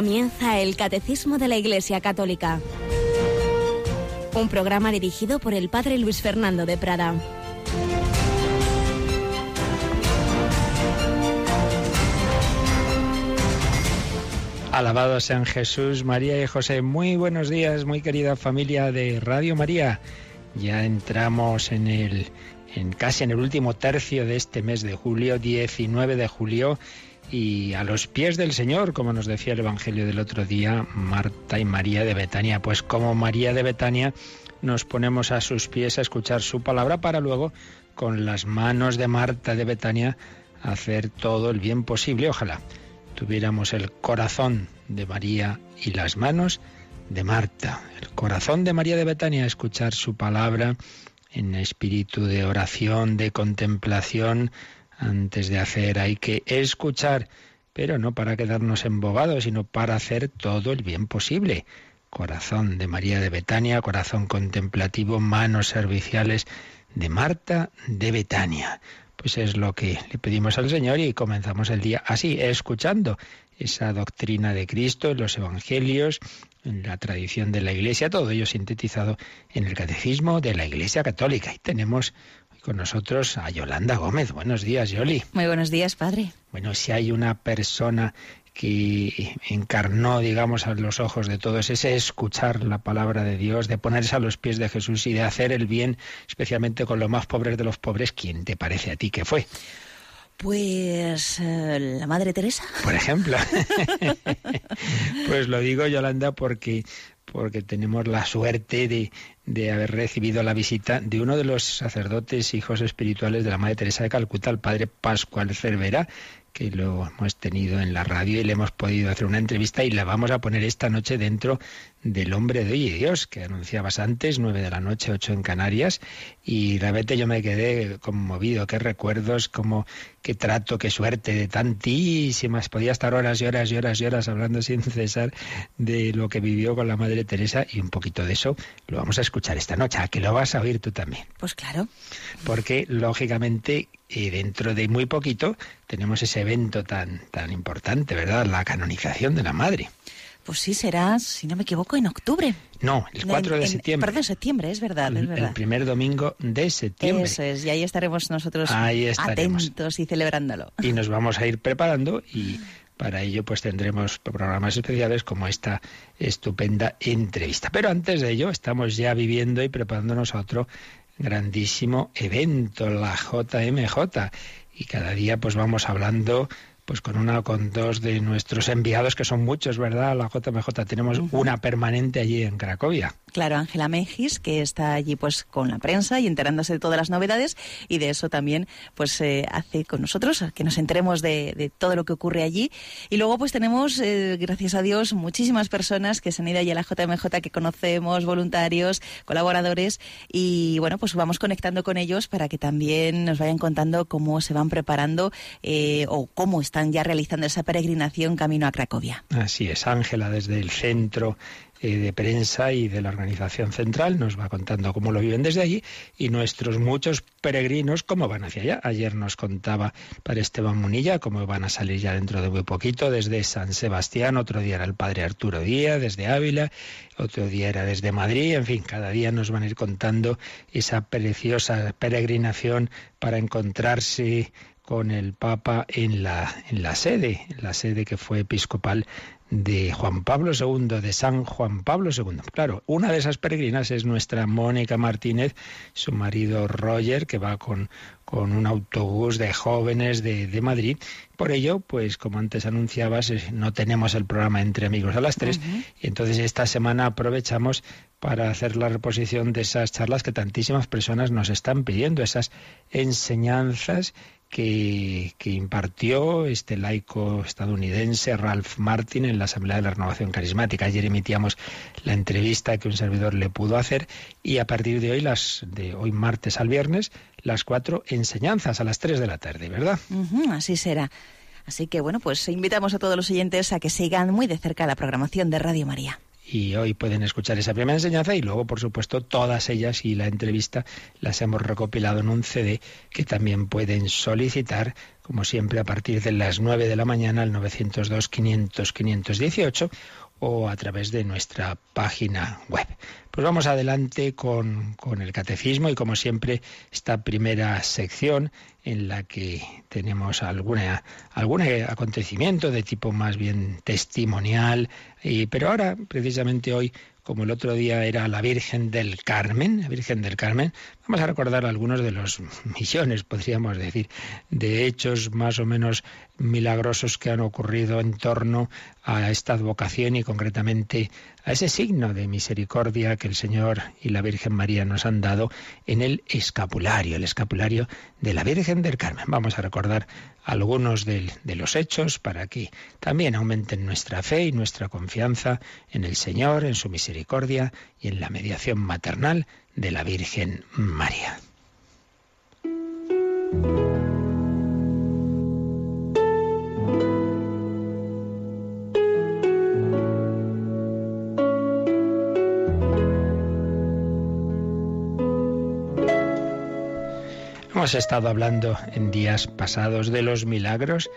Comienza el Catecismo de la Iglesia Católica. Un programa dirigido por el Padre Luis Fernando de Prada. Alabados sean Jesús, María y José. Muy buenos días, muy querida familia de Radio María. Ya entramos en el en casi en el último tercio de este mes de julio, 19 de julio, y a los pies del Señor, como nos decía el Evangelio del otro día, Marta y María de Betania. Pues como María de Betania nos ponemos a sus pies a escuchar su palabra para luego, con las manos de Marta de Betania, hacer todo el bien posible. Ojalá tuviéramos el corazón de María y las manos de Marta, el corazón de María de Betania, escuchar su palabra en espíritu de oración, de contemplación, antes de hacer hay que escuchar, pero no para quedarnos embobados, sino para hacer todo el bien posible. Corazón de María de Betania, corazón contemplativo, manos serviciales de Marta de Betania. Pues es lo que le pedimos al Señor y comenzamos el día así, escuchando esa doctrina de Cristo en los Evangelios, en la tradición de la Iglesia, todo ello sintetizado en el Catecismo de la Iglesia Católica. Y tenemos con nosotros a Yolanda Gómez. Buenos días, Yoli. Muy buenos días, padre. Bueno, si hay una persona que encarnó, digamos, a los ojos de todos, ese escuchar la palabra de Dios, de ponerse a los pies de Jesús y de hacer el bien, especialmente con los más pobres de los pobres, ¿quién te parece a ti que fue? Pues eh, la Madre Teresa. Por ejemplo. pues lo digo, Yolanda, porque porque tenemos la suerte de, de, haber recibido la visita de uno de los sacerdotes hijos espirituales de la Madre Teresa de Calcuta, el padre Pascual Cervera, que lo hemos tenido en la radio y le hemos podido hacer una entrevista y la vamos a poner esta noche dentro del Hombre de Hoy y Dios, que anunciabas antes, nueve de la noche, ocho en Canarias, y realmente yo me quedé conmovido, qué recuerdos, cómo, qué trato, qué suerte de tantísimas, podía estar horas y horas y horas y horas hablando sin cesar de lo que vivió con la Madre Teresa y un poquito de eso lo vamos a escuchar esta noche, a que lo vas a oír tú también. Pues claro. Porque lógicamente y dentro de muy poquito tenemos ese evento tan, tan importante, ¿verdad? La canonización de la Madre. Pues sí, será, si no me equivoco, en octubre. No, el 4 de septiembre. Perdón, septiembre, es verdad, es verdad. El primer domingo de septiembre. Eso es, y ahí estaremos nosotros atentos y celebrándolo. Y nos vamos a ir preparando y para ello pues tendremos programas especiales como esta estupenda entrevista. Pero antes de ello estamos ya viviendo y preparándonos a otro grandísimo evento, la JMJ. Y cada día pues vamos hablando pues con una con dos de nuestros enviados, que son muchos, ¿verdad? La JMJ tenemos una permanente allí en Cracovia. Claro, Ángela Mejis, que está allí pues con la prensa y enterándose de todas las novedades, y de eso también pues eh, hace con nosotros, que nos enteremos de, todo lo que ocurre allí. Y luego pues tenemos, eh, gracias a Dios, muchísimas personas que se han ido allí a la JMJ, que conocemos, voluntarios, colaboradores, y bueno, pues vamos conectando con ellos para que también nos vayan contando cómo se van preparando eh, o cómo están ya realizando esa peregrinación camino a Cracovia. Así es, Ángela, desde el centro eh, de prensa y de la organización central nos va contando cómo lo viven desde allí y nuestros muchos peregrinos cómo van hacia allá. Ayer nos contaba para Esteban Munilla cómo van a salir ya dentro de muy poquito desde San Sebastián, otro día era el padre Arturo Díaz desde Ávila, otro día era desde Madrid, en fin, cada día nos van a ir contando esa preciosa peregrinación para encontrarse con el Papa en la, en la sede, la sede que fue episcopal de Juan Pablo II, de San Juan Pablo II. Claro, una de esas peregrinas es nuestra Mónica Martínez, su marido Roger, que va con, con un autobús de jóvenes de, de, Madrid. Por ello, pues como antes anunciabas, no tenemos el programa Entre Amigos a las tres, y entonces esta semana aprovechamos para hacer la reposición de esas charlas que tantísimas personas nos están pidiendo, esas enseñanzas que, impartió este laico estadounidense Ralph Martin en la Asamblea de la Renovación Carismática. Ayer emitíamos la entrevista que un servidor le pudo hacer y a partir de hoy, las de hoy martes al viernes, las cuatro enseñanzas a las tres de la tarde, ¿verdad? así será. Así que bueno, pues invitamos a todos los oyentes a que sigan muy de cerca la programación de Radio María. Y hoy pueden escuchar esa primera enseñanza y luego, por supuesto, todas ellas y la entrevista las hemos recopilado en un CD que también pueden solicitar, como siempre, a partir de las 9 de la mañana al 902-500-518 o a través de nuestra página web. Pues vamos adelante con, con, el catecismo y como siempre esta primera sección en la que tenemos alguna, algún acontecimiento de tipo más bien testimonial, y, pero ahora precisamente hoy como el otro día era la Virgen del Carmen, la Virgen del Carmen, vamos a recordar algunos de los millones, podríamos decir, de hechos más o menos milagrosos que han ocurrido en torno a esta advocación y concretamente ese signo de misericordia que el Señor y la Virgen María nos han dado en el escapulario, el escapulario de la Virgen del Carmen. Vamos a recordar algunos de, los hechos para que también aumenten nuestra fe y nuestra confianza en el Señor, en su misericordia y en la mediación maternal de la Virgen María. Hemos estado hablando en días pasados de los milagros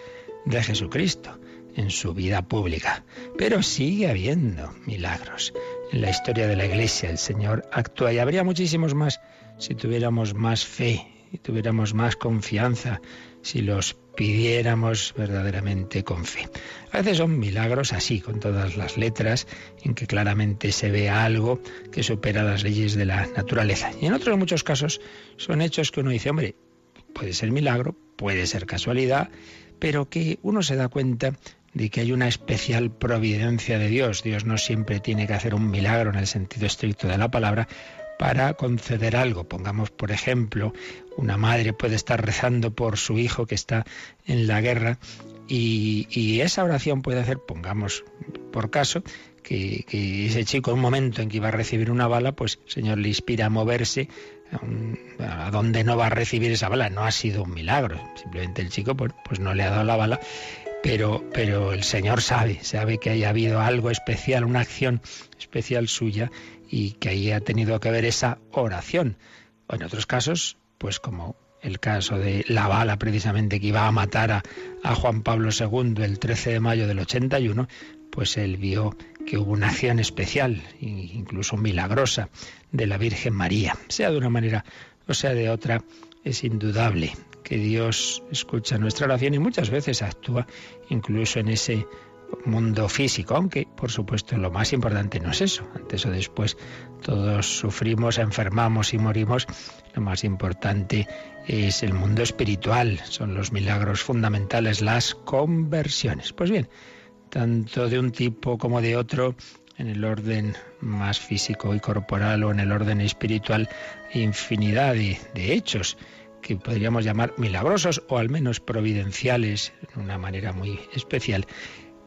de Jesucristo en su vida pública, pero sigue habiendo milagros. En la historia de la Iglesia el Señor actúa y habría muchísimos más si tuviéramos más fe y tuviéramos más confianza, si los pidiéramos verdaderamente con fe. A veces son milagros así, con todas las letras, en que claramente se ve algo que supera las leyes de la naturaleza. Y en otros muchos casos son hechos que uno dice, hombre, puede ser milagro, puede ser casualidad, pero que uno se da cuenta de que hay una especial providencia de Dios. Dios no siempre tiene que hacer un milagro en el sentido estricto de la palabra, para conceder algo. Pongamos, por ejemplo, una madre puede estar rezando por su hijo que está en la guerra y, esa oración puede hacer, pongamos por caso, que, ese chico en un momento en que iba a recibir una bala, pues el Señor le inspira a moverse a donde no va a recibir esa bala. No ha sido un milagro, simplemente el chico pues, pues no le ha dado la bala pero, pero el Señor sabe, sabe que haya habido algo especial, una acción especial suya y que ahí ha tenido que ver esa oración. O en otros casos, pues como el caso de la bala precisamente que iba a matar a, a, Juan Pablo II el 13 de mayo del 81, pues él vio que hubo una acción especial, incluso milagrosa, de la Virgen María. Sea de una manera o sea de otra, es indudable que Dios escucha nuestra oración y muchas veces actúa incluso en ese mundo físico, aunque por supuesto lo más importante no es eso, antes o después todos sufrimos, enfermamos y morimos, lo más importante es el mundo espiritual, son los milagros fundamentales, las conversiones. Pues bien, tanto de un tipo como de otro, en el orden más físico y corporal o en el orden espiritual, infinidad de, de hechos que podríamos llamar milagrosos o al menos providenciales, de una manera muy especial,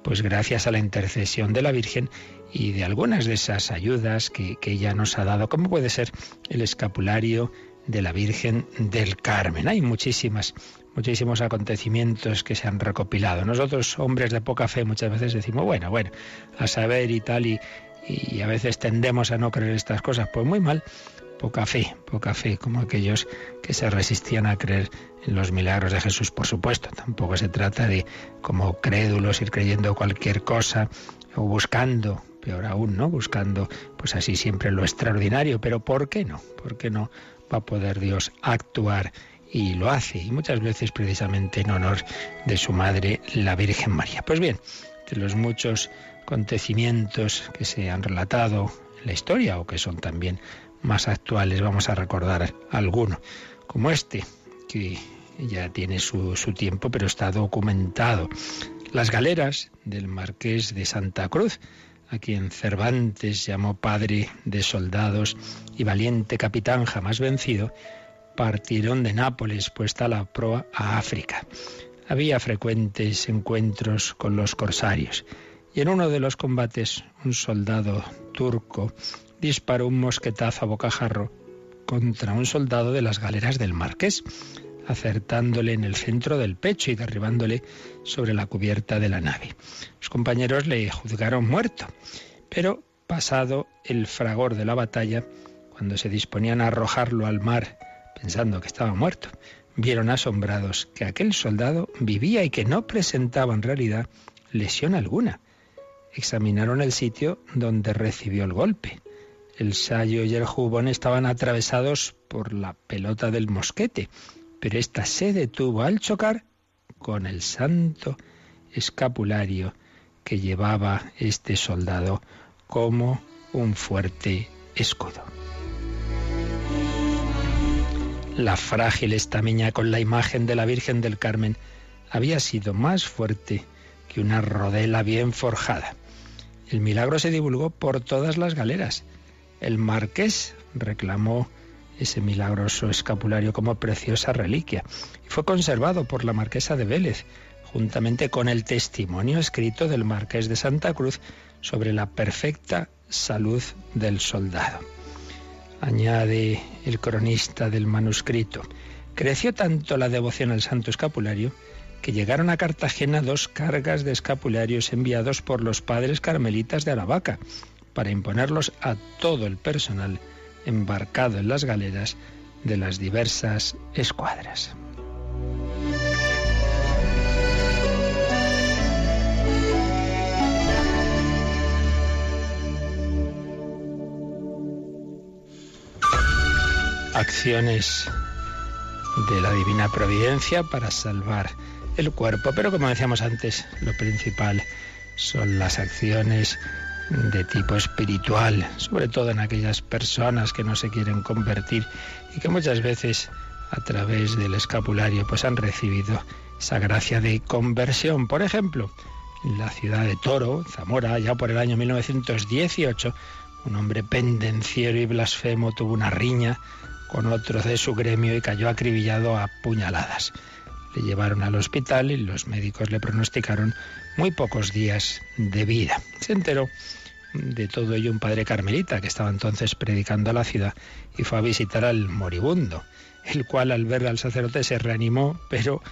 pues gracias a la intercesión de la Virgen y de algunas de esas ayudas que, ella nos ha dado, como puede ser el escapulario de la Virgen del Carmen. Hay muchísimas, muchísimos acontecimientos que se han recopilado. Nosotros, hombres de poca fe, muchas veces decimos, bueno, bueno, a saber y tal, y, y a veces tendemos a no creer estas cosas. Pues muy mal, poca fe, poca fe, como aquellos que se resistían a creer los milagros de Jesús, por supuesto. Tampoco se trata de como crédulos ir creyendo cualquier cosa o buscando, peor aún, ¿no? Buscando pues así siempre lo extraordinario, pero ¿por qué no? ¿Por qué no va a poder Dios actuar? Y lo hace, y muchas veces precisamente en honor de su madre, la Virgen María. Pues bien, de los muchos acontecimientos que se han relatado en la historia o que son también más actuales. Vamos a recordar alguno, como este, que ya tiene su, tiempo, pero está documentado. Las galeras del marqués de Santa Cruz, a quien Cervantes llamó padre de soldados y valiente capitán jamás vencido, partieron de Nápoles, puesta la proa a África. Había frecuentes encuentros con los corsarios y en uno de los combates un soldado turco disparó un mosquetazo a bocajarro contra un soldado de las galeras del marqués, acertándole en el centro del pecho y derribándole sobre la cubierta de la nave. Los compañeros le juzgaron muerto, pero pasado el fragor de la batalla, cuando se disponían a arrojarlo al mar, pensando que estaba muerto, vieron asombrados que aquel soldado vivía y que no presentaba en realidad lesión alguna. Examinaron el sitio donde recibió el golpe. El sayo y el jubón estaban atravesados por la pelota del mosquete, pero ésta se detuvo al chocar con el santo escapulario que llevaba este soldado como un fuerte escudo. La frágil estamiña con la imagen de la Virgen del Carmen había sido más fuerte que una rodela bien forjada. El milagro se divulgó por todas las galeras. El marqués reclamó ese milagroso escapulario como preciosa reliquia y fue conservado por la marquesa de Vélez, juntamente con el testimonio escrito del marqués de Santa Cruz sobre la perfecta salud del soldado añade el cronista del manuscrito. Creció tanto la devoción al Santo Escapulario que llegaron a Cartagena dos cargas de escapularios enviados por los padres carmelitas de Aravaca para imponerlos a todo el personal embarcado en las galeras de las diversas escuadras. acciones de la divina providencia para salvar el cuerpo, pero como decíamos antes, lo principal son las acciones de tipo espiritual, sobre todo en aquellas personas que no se quieren convertir y que muchas veces a través del escapulario pues han recibido esa gracia de conversión. Por ejemplo, en la ciudad de Toro, Zamora, ya por el año 1918, un hombre pendenciero y blasfemo tuvo una riña con otro de su gremio y cayó acribillado a puñaladas. Le llevaron al hospital y los médicos le pronosticaron muy pocos días de vida. Se enteró de todo ello un padre carmelita que estaba entonces predicando a la ciudad y fue a visitar al moribundo, el cual al ver al sacerdote se reanimó, pero,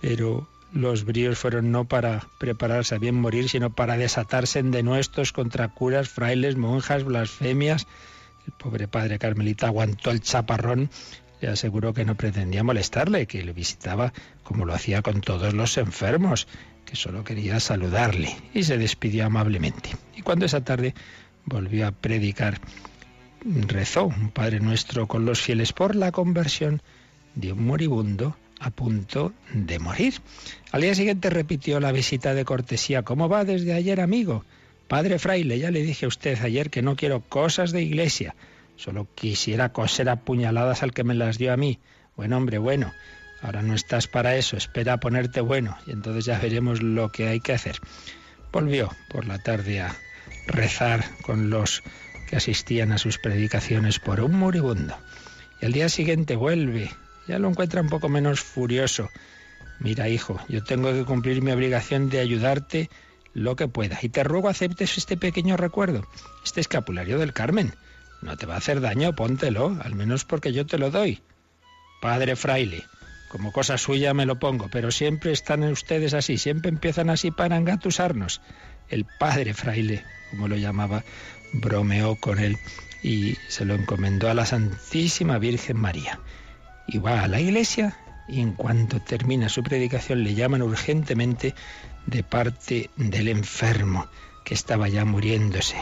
pero los bríos fueron no para prepararse a bien morir, sino para desatarse en denuestos contra curas, frailes, monjas, blasfemias, el pobre padre Carmelita aguantó el chaparrón le aseguró que no pretendía molestarle, que le visitaba como lo hacía con todos los enfermos, que solo quería saludarle, y se despidió amablemente. Y cuando esa tarde volvió a predicar, rezó un Padre Nuestro con los fieles por la conversión de un moribundo a punto de morir. Al día siguiente repitió la visita de cortesía. ¿Cómo va desde ayer, amigo? Padre fraile, ya le dije a usted ayer que no quiero cosas de iglesia, solo quisiera coser a puñaladas al que me las dio a mí. Buen hombre, bueno, ahora no estás para eso, espera a ponerte bueno y entonces ya veremos lo que hay que hacer. Volvió por la tarde a rezar con los que asistían a sus predicaciones por un moribundo. Y al día siguiente vuelve, ya lo encuentra un poco menos furioso. Mira, hijo, yo tengo que cumplir mi obligación de ayudarte lo que pueda. Y te ruego aceptes este pequeño recuerdo, este escapulario del Carmen. No te va a hacer daño, póntelo, al menos porque yo te lo doy. Padre fraile, como cosa suya me lo pongo, pero siempre están ustedes así, siempre empiezan así para engatusarnos. El padre fraile, como lo llamaba, bromeó con él y se lo encomendó a la Santísima Virgen María. Y va a la iglesia y en cuanto termina su predicación le llaman urgentemente de parte del enfermo que estaba ya muriéndose.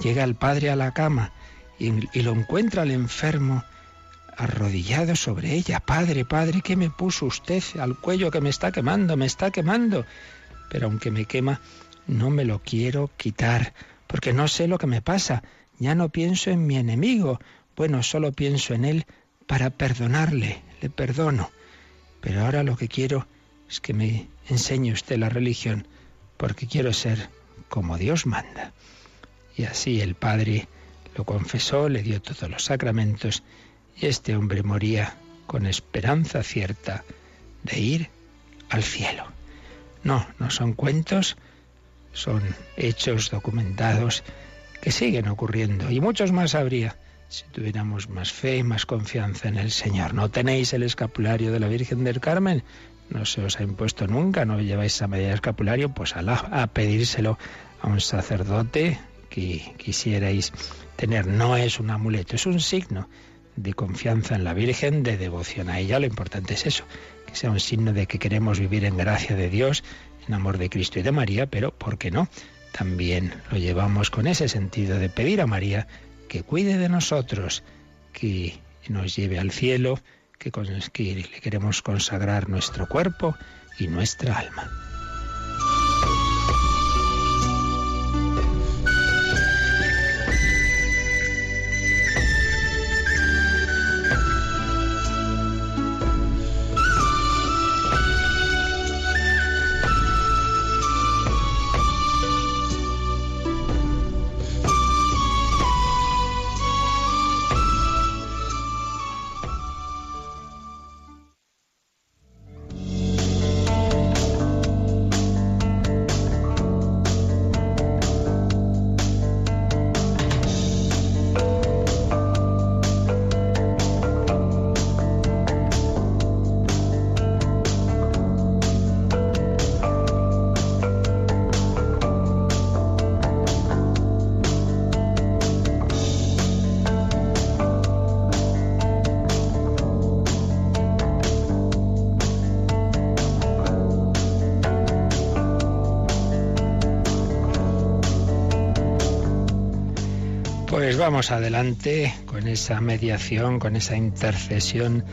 Llega el padre a la cama y, lo encuentra el enfermo arrodillado sobre ella. Padre, padre, ¿qué me puso usted al cuello que me está quemando? Me está quemando. Pero aunque me quema, no me lo quiero quitar, porque no sé lo que me pasa. Ya no pienso en mi enemigo. Bueno, solo pienso en él para perdonarle. Le perdono. Pero ahora lo que quiero es que me enseñe usted la religión, porque quiero ser como Dios manda. Y así el Padre lo confesó, le dio todos los sacramentos, y este hombre moría con esperanza cierta de ir al cielo. No, no son cuentos, son hechos documentados que siguen ocurriendo, y muchos más habría si tuviéramos más fe y más confianza en el Señor. ¿No tenéis el escapulario de la Virgen del Carmen? no se os ha impuesto nunca, no lleváis esa medida de escapulario, pues a, a pedírselo a un sacerdote que quisierais tener. No es un amuleto, es un signo de confianza en la Virgen, de devoción a ella. Lo importante es eso, que sea un signo de que queremos vivir en gracia de Dios, en amor de Cristo y de María, pero ¿por qué no? También lo llevamos con ese sentido de pedir a María que cuide de nosotros, que nos lleve al cielo, que, que le queremos consagrar nuestro cuerpo y nuestra alma. Adelante con esa mediación, con esa intercesión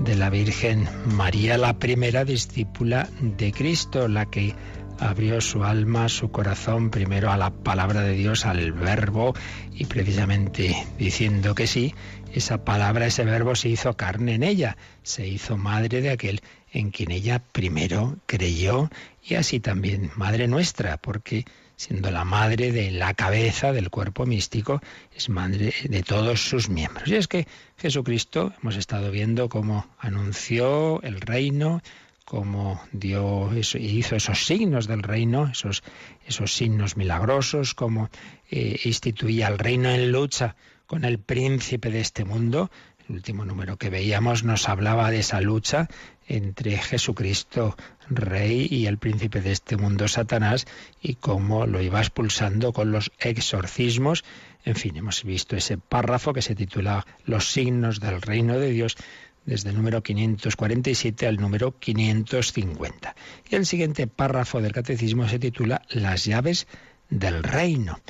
de la Virgen María, la primera discípula de Cristo, la que abrió su alma, su corazón primero a la palabra de Dios, al verbo, y precisamente diciendo que sí, esa palabra, ese verbo se hizo carne en ella, se hizo madre de aquel en quien ella primero creyó, y así también madre nuestra, porque siendo la madre de la cabeza del cuerpo místico, es madre de todos sus miembros. Y es que Jesucristo, hemos estado viendo cómo anunció el reino, cómo dio hizo esos signos del reino, esos, esos signos milagrosos, cómo eh, instituía el reino en lucha con el príncipe de este mundo. El último número que veíamos nos hablaba de esa lucha entre Jesucristo rey y el príncipe de este mundo Satanás y cómo lo iba expulsando con los exorcismos. En fin, hemos visto ese párrafo que se titula Los signos del reino de Dios desde el número 547 al número 550. Y el siguiente párrafo del catecismo se titula Las llaves del reino.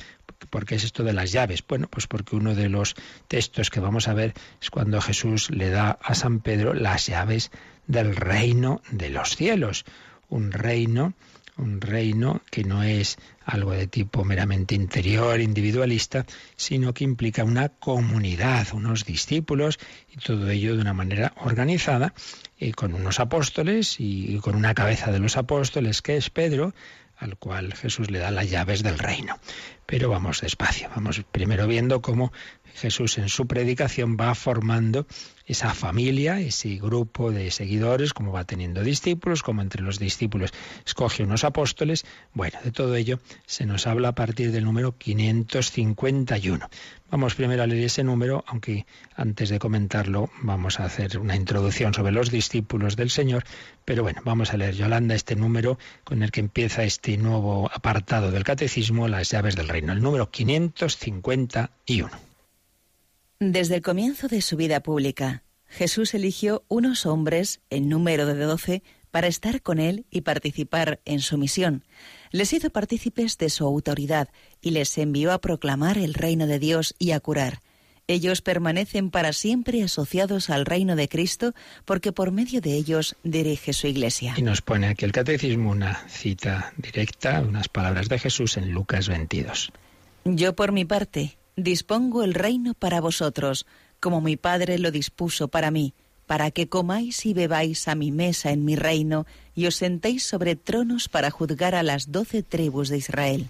¿Por qué es esto de las llaves? Bueno, pues porque uno de los textos que vamos a ver es cuando Jesús le da a San Pedro las llaves del reino de los cielos. Un reino, un reino que no es algo de tipo meramente interior, individualista, sino que implica una comunidad, unos discípulos y todo ello de una manera organizada, y con unos apóstoles y con una cabeza de los apóstoles que es Pedro, al cual Jesús le da las llaves del reino. Pero vamos despacio, vamos primero viendo cómo Jesús en su predicación va formando esa familia, ese grupo de seguidores, como va teniendo discípulos, como entre los discípulos escoge unos apóstoles. Bueno, de todo ello se nos habla a partir del número 551. Vamos primero a leer ese número, aunque antes de comentarlo vamos a hacer una introducción sobre los discípulos del Señor. Pero bueno, vamos a leer Yolanda este número con el que empieza este nuevo apartado del Catecismo, las llaves del reino, el número 551. Desde el comienzo de su vida pública, Jesús eligió unos hombres, en número de doce, para estar con él y participar en su misión. Les hizo partícipes de su autoridad y les envió a proclamar el reino de Dios y a curar. Ellos permanecen para siempre asociados al reino de Cristo porque por medio de ellos dirige su iglesia. Y nos pone aquí el catecismo una cita directa, unas palabras de Jesús en Lucas 22. Yo por mi parte dispongo el reino para vosotros, como mi Padre lo dispuso para mí, para que comáis y bebáis a mi mesa en mi reino y os sentéis sobre tronos para juzgar a las doce tribus de Israel.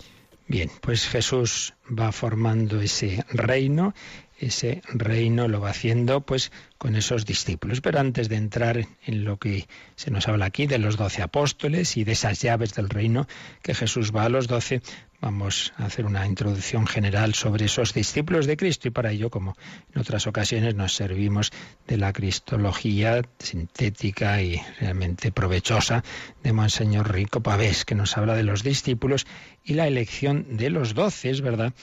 Bien, pues Jesús va formando ese reino, ese reino lo va haciendo pues con esos discípulos. Pero antes de entrar en lo que se nos habla aquí de los doce apóstoles y de esas llaves del reino que Jesús va a los doce, Vamos a hacer una introducción general sobre esos discípulos de Cristo y para ello, como en otras ocasiones, nos servimos de la cristología sintética y realmente provechosa de Monseñor Rico Pavés, que nos habla de los discípulos y la elección de los doce, verdad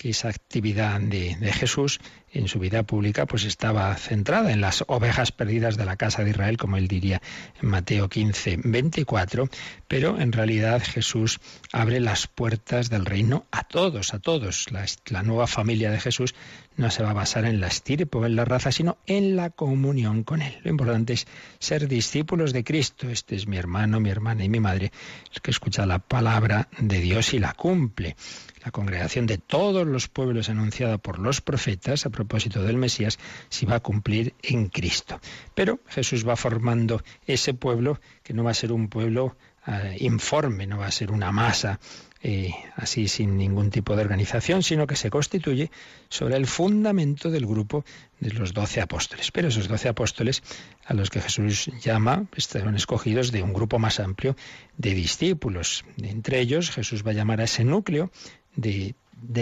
que esa actividad de, Jesús en su vida pública pues estaba centrada en las ovejas perdidas de la casa de Israel, como él diría en Mateo 15, 24, pero en realidad Jesús abre las puertas del reino a todos, a todos. La, nueva familia de Jesús no se va a basar en la estirpe o en la raza, sino en la comunión con Él. Lo importante es ser discípulos de Cristo. Este es mi hermano, mi hermana y mi madre, el que escucha la palabra de Dios y la cumple la congregación de todos los pueblos anunciada por los profetas propósito del Mesías se va a cumplir en Cristo. Pero Jesús va formando ese pueblo que no va a ser un pueblo eh, informe, no va a ser una masa eh, así sin ningún tipo de organización, sino que se constituye sobre el fundamento del grupo de los doce apóstoles. Pero esos doce apóstoles a los que Jesús llama estaban escogidos de un grupo más amplio de discípulos. Entre ellos Jesús va a llamar a ese núcleo de,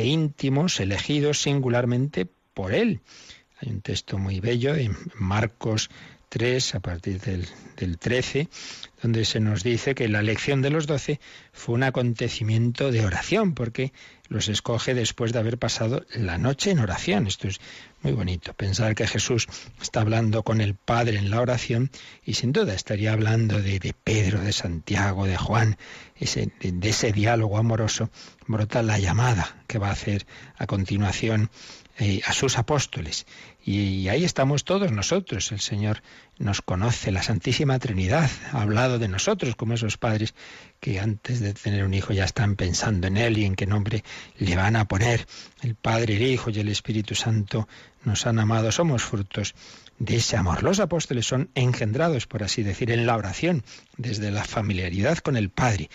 íntimos elegidos singularmente por él. Hay un texto muy bello en Marcos 3, a partir del, del, 13, donde se nos dice que la elección de los doce fue un acontecimiento de oración, porque los escoge después de haber pasado la noche en oración. Esto es muy bonito, pensar que Jesús está hablando con el Padre en la oración y sin duda estaría hablando de, Pedro, de Santiago, de Juan, ese, de, ese diálogo amoroso, brota la llamada que va a hacer a continuación eh, a sus apóstoles. Y, ahí estamos todos nosotros. El Señor nos conoce, la Santísima Trinidad ha hablado de nosotros como esos padres que antes de tener un hijo ya están pensando en él y en qué nombre le van a poner. El Padre, el Hijo y el Espíritu Santo nos han amado, somos frutos de ese amor. Los apóstoles son engendrados, por así decir, en la oración, desde la familiaridad con el Padre.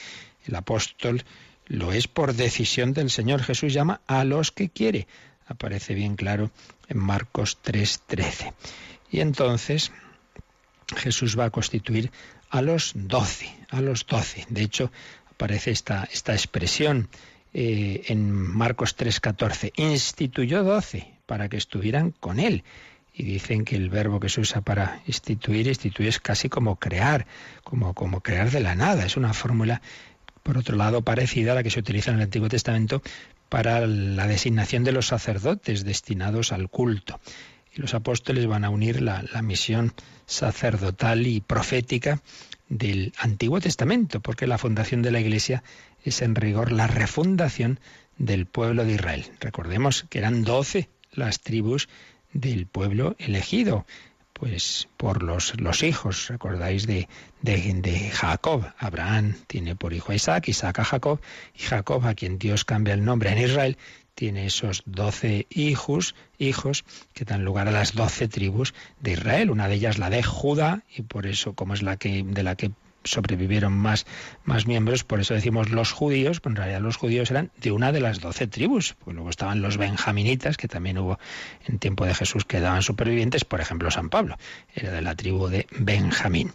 El apóstol lo es por decisión del Señor. Jesús llama a los que quiere. Aparece bien claro en Marcos 3:13. Y entonces Jesús va a constituir a los doce, a los doce. De hecho, aparece esta, esta expresión eh, en Marcos 3:14. Instituyó doce para que estuvieran con él. Y dicen que el verbo que se usa para instituir, instituir es casi como crear, como, como crear de la nada. Es una fórmula, por otro lado, parecida a la que se utiliza en el Antiguo Testamento para la designación de los sacerdotes destinados al culto. Y los apóstoles van a unir la, misión sacerdotal y profética del Antiguo Testamento, porque la fundación de la Iglesia es en rigor la refundación del pueblo de Israel. Recordemos que eran doce las tribus del pueblo elegido pues por los, los hijos, recordáis de, de, Jacob. Abraham tiene por hijo a Isaac, Isaac a Jacob, y Jacob, a quien Dios cambia el nombre en Israel, tiene esos doce hijos, hijos que dan lugar a las doce tribus de Israel. Una de ellas la de Judá, y por eso, como es la que, de la que sobrevivieron más, más miembros, por eso decimos los judíos, pero en realidad los judíos eran de una de las doce tribus, pues luego estaban los benjaminitas, que también hubo en tiempo de Jesús que daban supervivientes, por ejemplo San Pablo, era de la tribu de Benjamín.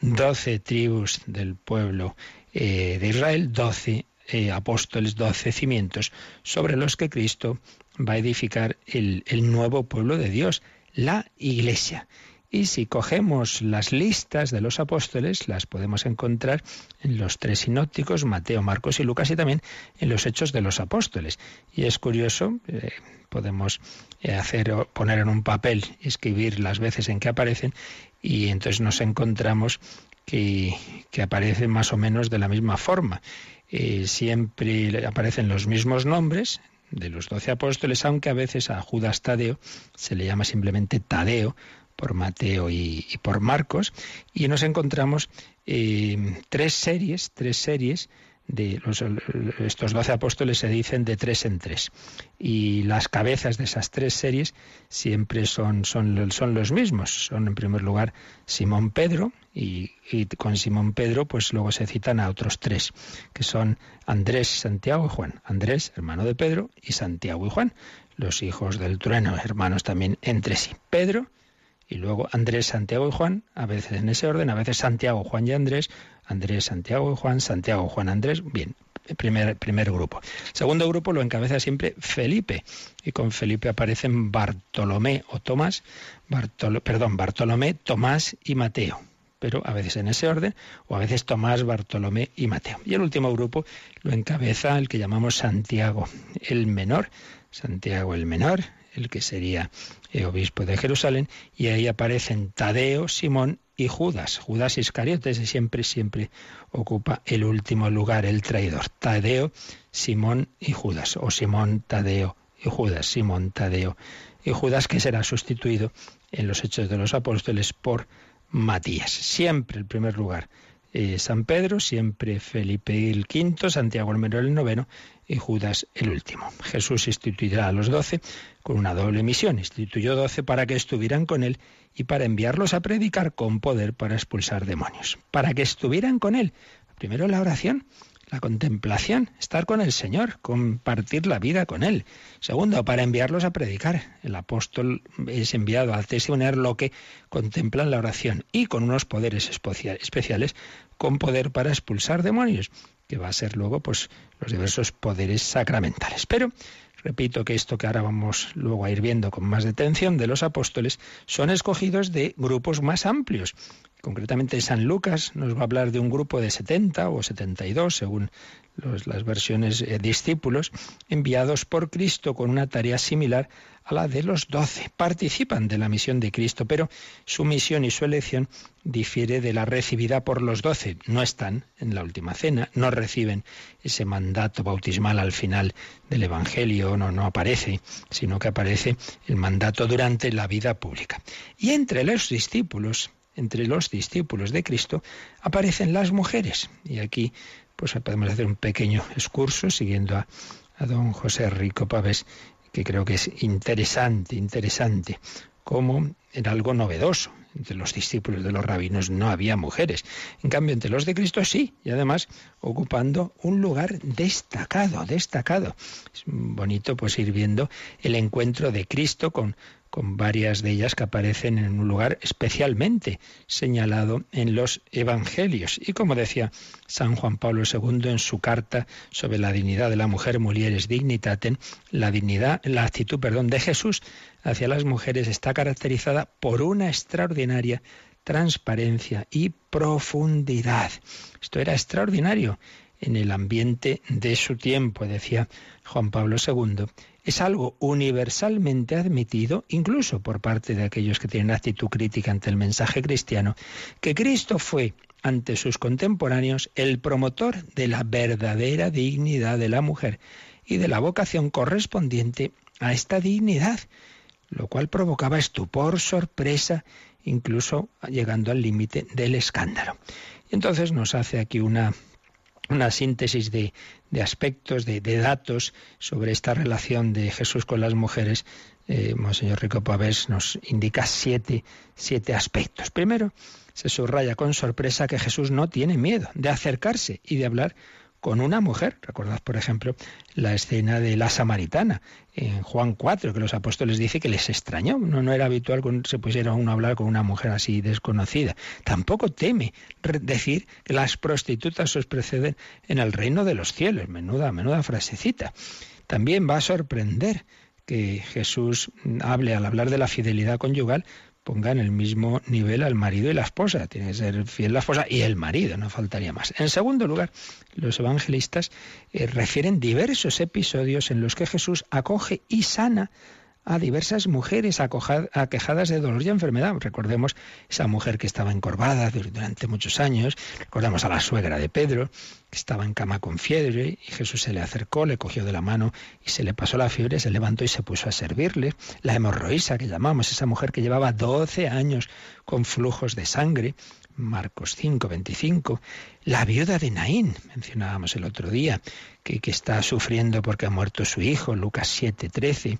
Doce tribus del pueblo eh, de Israel, doce eh, apóstoles, doce cimientos sobre los que Cristo va a edificar el, el nuevo pueblo de Dios, la iglesia. Y si cogemos las listas de los apóstoles, las podemos encontrar en los tres sinópticos, Mateo, Marcos y Lucas, y también en los hechos de los apóstoles. Y es curioso, eh, podemos eh, hacer poner en un papel escribir las veces en que aparecen, y entonces nos encontramos que, aparecen más o menos de la misma forma. Eh, siempre aparecen los mismos nombres, de los doce apóstoles, aunque a veces a Judas Tadeo se le llama simplemente Tadeo, por Mateo y, por Marcos, y nos encontramos eh, tres series, tres series de estos doce apóstoles se dicen de tres en tres. Y las cabezas de esas tres series siempre son, son, son los mismos. Son en primer lugar Simón Pedro, y, con Simón Pedro, pues luego se citan a otros tres, que son Andrés, Santiago y Juan. Andrés, hermano de Pedro, y Santiago y Juan, los hijos del trueno, hermanos también entre sí. Pedro, y luego Andrés, Santiago y Juan, a veces en ese orden, a veces Santiago, Juan y Andrés, Andrés, Santiago y Juan, Santiago, Juan, Andrés. Bien, primer, primer grupo. Segundo grupo lo encabeza siempre Felipe, y con Felipe aparecen Bartolomé o Tomás, perdón, Bartolomé, Tomás y Mateo pero a veces en ese orden, o a veces Tomás, Bartolomé y Mateo. Y el último grupo lo encabeza el que llamamos Santiago el Menor, Santiago el Menor, el que sería eh, obispo de Jerusalén, y ahí aparecen Tadeo, Simón y Judas. Judas Iscariote siempre, siempre ocupa el último lugar, el traidor. Tadeo, Simón y Judas, o Simón, Tadeo y Judas, Simón, Tadeo y Judas, que será sustituido en los Hechos de los Apóstoles por Matías. Siempre el primer lugar. Eh, San Pedro, siempre Felipe el quinto, Santiago el menor el noveno y Judas el último. Jesús instituirá a los doce con una doble misión. Instituyó doce para que estuvieran con él y para enviarlos a predicar con poder para expulsar demonios. Para que estuvieran con él. Primero la oración, la contemplación, estar con el Señor, compartir la vida con Él. Segundo, para enviarlos a predicar. El apóstol es enviado a testimoniar lo que contempla en la oración y con unos poderes especiales, con poder para expulsar demonios, que va a ser luego pues los diversos poderes sacramentales. Pero Repito que esto que ahora vamos luego a ir viendo con más detención de los apóstoles son escogidos de grupos más amplios. Concretamente San Lucas nos va a hablar de un grupo de 70 o 72, según las versiones eh, discípulos, enviados por Cristo con una tarea similar a la de los doce. Participan de la misión de Cristo, pero su misión y su elección difiere de la recibida por los doce. No están en la última cena, no reciben ese mandato bautismal al final del Evangelio, no, no aparece, sino que aparece el mandato durante la vida pública. Y entre los discípulos entre los discípulos de Cristo aparecen las mujeres. Y aquí pues podemos hacer un pequeño excurso siguiendo a, don José Rico Pavés, que creo que es interesante, interesante, como era algo novedoso. Entre los discípulos de los rabinos no había mujeres. En cambio, entre los de Cristo sí, y además ocupando un lugar destacado, destacado. Es bonito pues ir viendo el encuentro de Cristo con con varias de ellas que aparecen en un lugar especialmente señalado en los Evangelios. Y como decía San Juan Pablo II en su carta sobre la dignidad de la mujer, Mulieres Dignitatem, la dignidad, la actitud, perdón, de Jesús hacia las mujeres está caracterizada por una extraordinaria transparencia y profundidad. Esto era extraordinario en el ambiente de su tiempo, decía Juan Pablo II, es algo universalmente admitido, incluso por parte de aquellos que tienen actitud crítica ante el mensaje cristiano, que Cristo fue ante sus contemporáneos el promotor de la verdadera dignidad de la mujer y de la vocación correspondiente a esta dignidad, lo cual provocaba estupor, sorpresa, incluso llegando al límite del escándalo. Y entonces nos hace aquí una una síntesis de, aspectos, de, datos sobre esta relación de Jesús con las mujeres. Eh, Monseñor Rico Pavés nos indica siete, siete aspectos. Primero, se subraya con sorpresa que Jesús no tiene miedo de acercarse y de hablar con una mujer. Recordad, por ejemplo, la escena de la samaritana en Juan 4, que los apóstoles dicen que les extrañó. No, no era habitual que se pusiera uno a hablar con una mujer así desconocida. Tampoco teme decir que las prostitutas os preceden en el reino de los cielos. Menuda, menuda frasecita. También va a sorprender que Jesús hable al hablar de la fidelidad conyugal ponga en el mismo nivel al marido y la esposa. Tiene que ser fiel la esposa y el marido, no faltaría más. En segundo lugar, los evangelistas eh, refieren diversos episodios en los que Jesús acoge y sana a diversas mujeres aquejadas de dolor y enfermedad. Recordemos esa mujer que estaba encorvada durante muchos años, recordamos a la suegra de Pedro, que estaba en cama con fiebre, y Jesús se le acercó, le cogió de la mano y se le pasó la fiebre, se levantó y se puso a servirle. La hemorroísa que llamamos, esa mujer que llevaba 12 años con flujos de sangre, Marcos 5, 25. La viuda de Naín, mencionábamos el otro día, que, que está sufriendo porque ha muerto su hijo, Lucas 7, 13.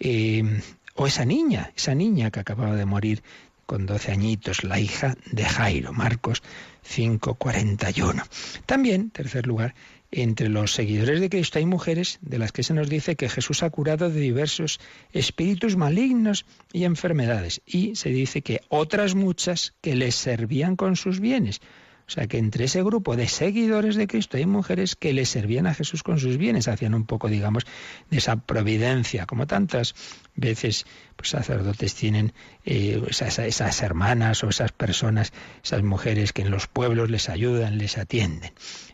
Eh, o esa niña, esa niña que acababa de morir con 12 añitos, la hija de Jairo, Marcos 5:41. También, tercer lugar, entre los seguidores de Cristo hay mujeres de las que se nos dice que Jesús ha curado de diversos espíritus malignos y enfermedades. Y se dice que otras muchas que les servían con sus bienes. O sea que entre ese grupo de seguidores de Cristo hay mujeres que le servían a Jesús con sus bienes, hacían un poco, digamos, de esa providencia, como tantas veces pues, sacerdotes tienen eh, esas, hermanas o esas personas, esas mujeres que en los pueblos les ayudan, les atienden.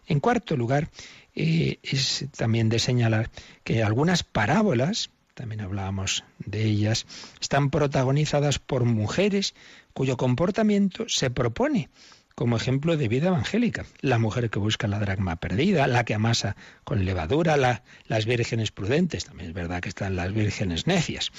En cuarto lugar, eh, es también de señalar que algunas parábolas, también hablábamos de ellas, están protagonizadas por mujeres cuyo comportamiento se propone como ejemplo de vida evangélica. La mujer que busca la dracma perdida, la que amasa con levadura, las vírgenes prudentes, también es verdad que están las vírgenes necias.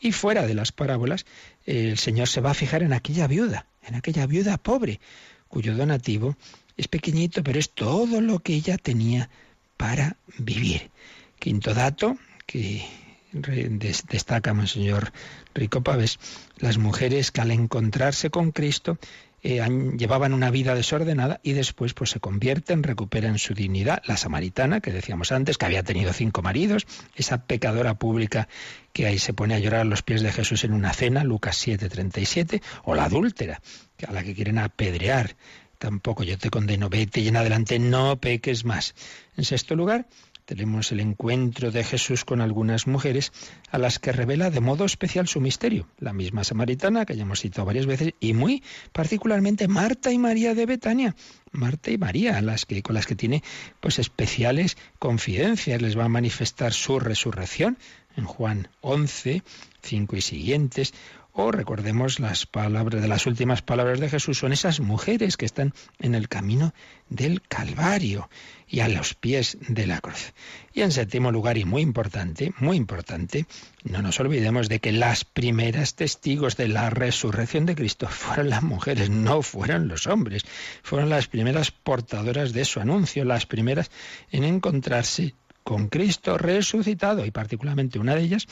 Y fuera de las parábolas, el Señor se va a fijar en aquella viuda, en aquella viuda pobre, cuyo donativo es pequeñito, pero es todo lo que ella tenía para vivir. Quinto dato que destaca Monseñor Rico Paves, las mujeres que al encontrarse con Cristo eh, llevaban una vida desordenada y después pues se convierten, recuperan su dignidad. La samaritana, que decíamos antes, que había tenido cinco maridos, esa pecadora pública que ahí se pone a llorar a los pies de Jesús en una cena, Lucas 7:37, o la adúltera, a la que quieren apedrear. Tampoco yo te condeno, vete y en adelante no peques más. En sexto lugar, tenemos el encuentro de Jesús con algunas mujeres a las que revela de modo especial su misterio. La misma samaritana, que ya hemos citado varias veces, y muy particularmente Marta y María de Betania. Marta y María, las que, con las que tiene pues especiales confidencias, les va a manifestar su resurrección en Juan 11, 5 y siguientes, o recordemos las palabras de las últimas palabras de Jesús, son esas mujeres que están en el camino del Calvario y a los pies de la cruz. Y en séptimo lugar, y muy importante, muy importante, no nos olvidemos de que las primeras testigos de la resurrección de Cristo fueron las mujeres, no fueron los hombres. Fueron las primeras portadoras de su anuncio, las primeras en encontrarse con Cristo resucitado, y particularmente una de ellas,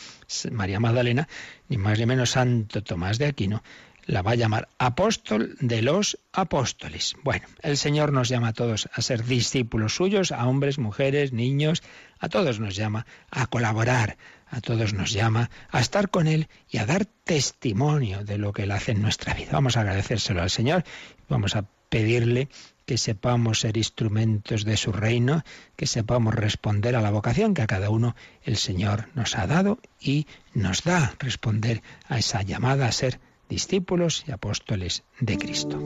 María Magdalena, ni más ni menos Santo Tomás de Aquino, la va a llamar apóstol de los apóstoles. Bueno, el Señor nos llama a todos a ser discípulos suyos, a hombres, mujeres, niños, a todos nos llama a colaborar, a todos nos llama a estar con Él y a dar testimonio de lo que Él hace en nuestra vida. Vamos a agradecérselo al Señor, vamos a pedirle que sepamos ser instrumentos de su reino, que sepamos responder a la vocación que a cada uno el Señor nos ha dado y nos da responder a esa llamada a ser discípulos y apóstoles de Cristo.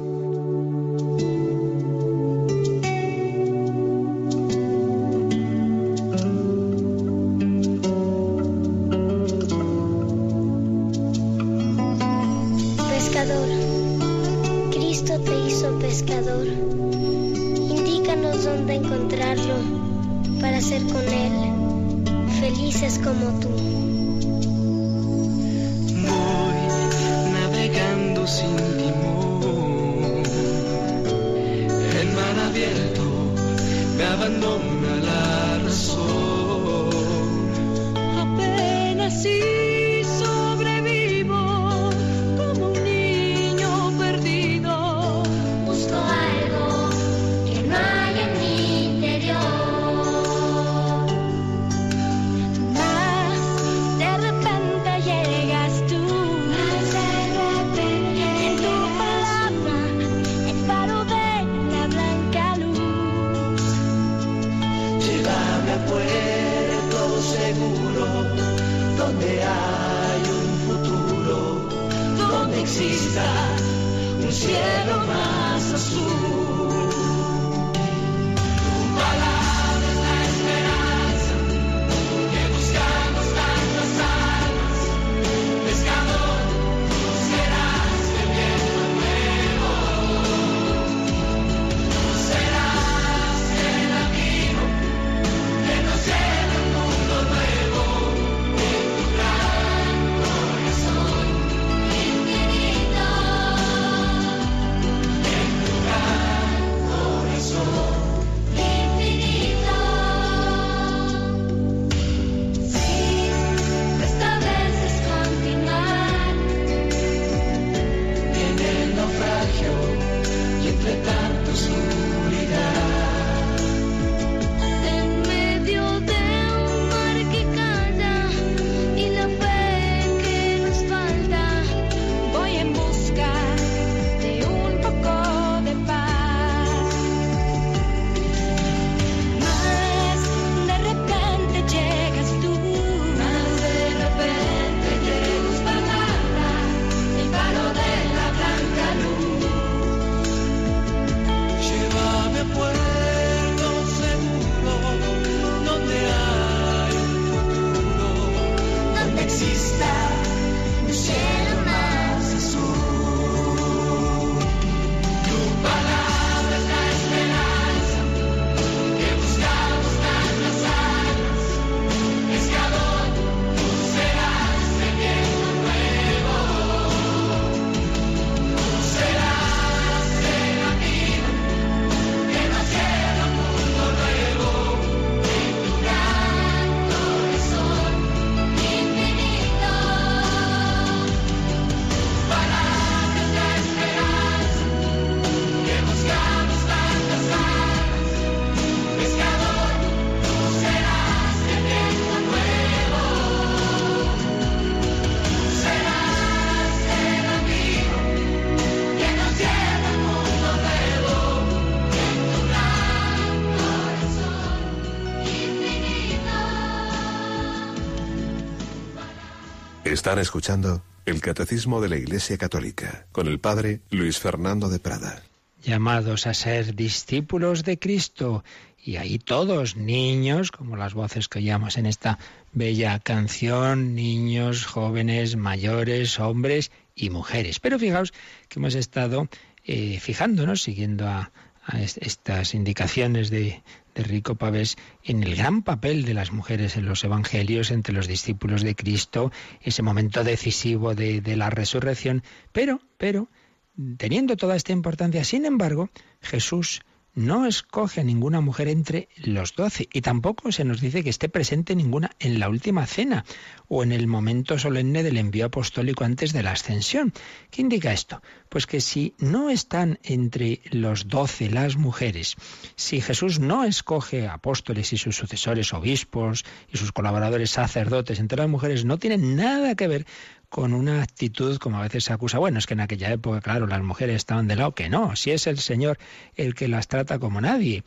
Cristo te hizo pescador. Indícanos dónde encontrarlo para ser con Él felices como tú. sin timón. El mar abierto me abandona la razón. Apenas sí. Están escuchando el Catecismo de la Iglesia Católica con el Padre Luis Fernando de Prada. Llamados a ser discípulos de Cristo. Y ahí todos, niños, como las voces que oíamos en esta bella canción, niños, jóvenes, mayores, hombres y mujeres. Pero fijaos que hemos estado eh, fijándonos, siguiendo a, a estas indicaciones de, de Rico Pavés en el gran papel de las mujeres en los evangelios entre los discípulos de Cristo, ese momento decisivo de, de la resurrección, pero, pero, teniendo toda esta importancia, sin embargo, Jesús no escoge a ninguna mujer entre los doce y tampoco se nos dice que esté presente ninguna en la última cena o en el momento solemne del envío apostólico antes de la ascensión. ¿Qué indica esto? Pues que si no están entre los doce las mujeres, si Jesús no escoge apóstoles y sus sucesores obispos y sus colaboradores sacerdotes entre las mujeres, no tienen nada que ver con una actitud como a veces se acusa, bueno, es que en aquella época, claro, las mujeres estaban de lado, que no, si es el Señor el que las trata como nadie.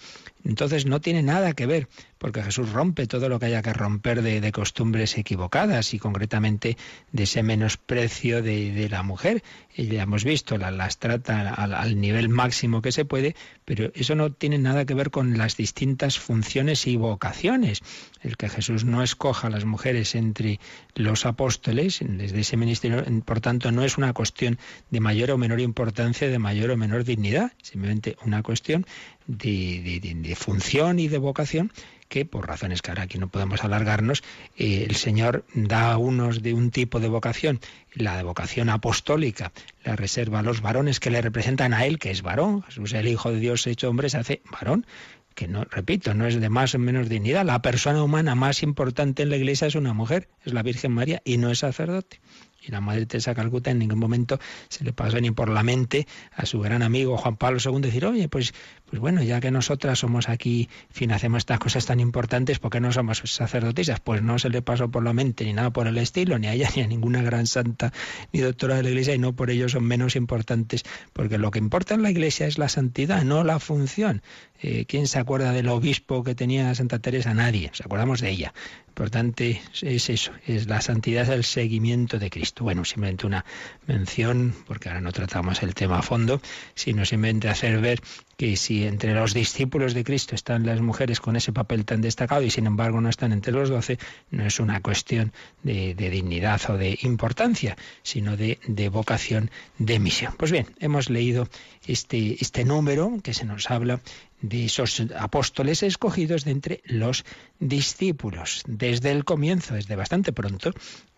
Entonces no tiene nada que ver, porque Jesús rompe todo lo que haya que romper de, costumbres equivocadas y concretamente de ese menosprecio de, la mujer. Y ya hemos visto, las trata al, nivel máximo que se puede, pero eso no tiene nada que ver con las distintas funciones y vocaciones. El que Jesús no escoja a las mujeres entre los apóstoles, desde ese ministerio, por tanto, no es una cuestión de mayor o menor importancia, de mayor o menor dignidad, simplemente una cuestión de, función y de vocación que por razones que ahora aquí no podemos alargarnos, eh, el Señor da a unos de un tipo de vocación, la de vocación apostólica, la reserva a los varones que le representan a Él, que es varón, Jesús el Hijo de Dios hecho hombre se hace varón, que no, repito, no es de más o menos dignidad. La persona humana más importante en la iglesia es una mujer, es la Virgen María, y no es sacerdote. Y la Madre Teresa Calcuta en ningún momento se le pasó ni por la mente a su gran amigo Juan Pablo II decir, oye, pues, pues bueno, ya que nosotras somos aquí, en fin, hacemos estas cosas tan importantes, ¿por qué no somos sacerdotisas? Pues no se le pasó por la mente ni nada por el estilo, ni a ella ni a ninguna gran santa ni doctora de la Iglesia, y no por ello son menos importantes, porque lo que importa en la Iglesia es la santidad, no la función. Eh, ¿Quién se acuerda del obispo que tenía Santa Teresa? Nadie, nos acordamos de ella importante es eso, es la santidad, es el seguimiento de Cristo. Bueno, simplemente una mención, porque ahora no tratamos el tema a fondo, sino simplemente hacer ver que si entre los discípulos de Cristo están las mujeres con ese papel tan destacado y sin embargo no están entre los doce, no es una cuestión de, dignidad o de importancia, sino de, de, vocación de misión. Pues bien, hemos leído este, este número que se nos habla de esos apóstoles escogidos de entre los discípulos. Desde el comienzo, desde bastante pronto,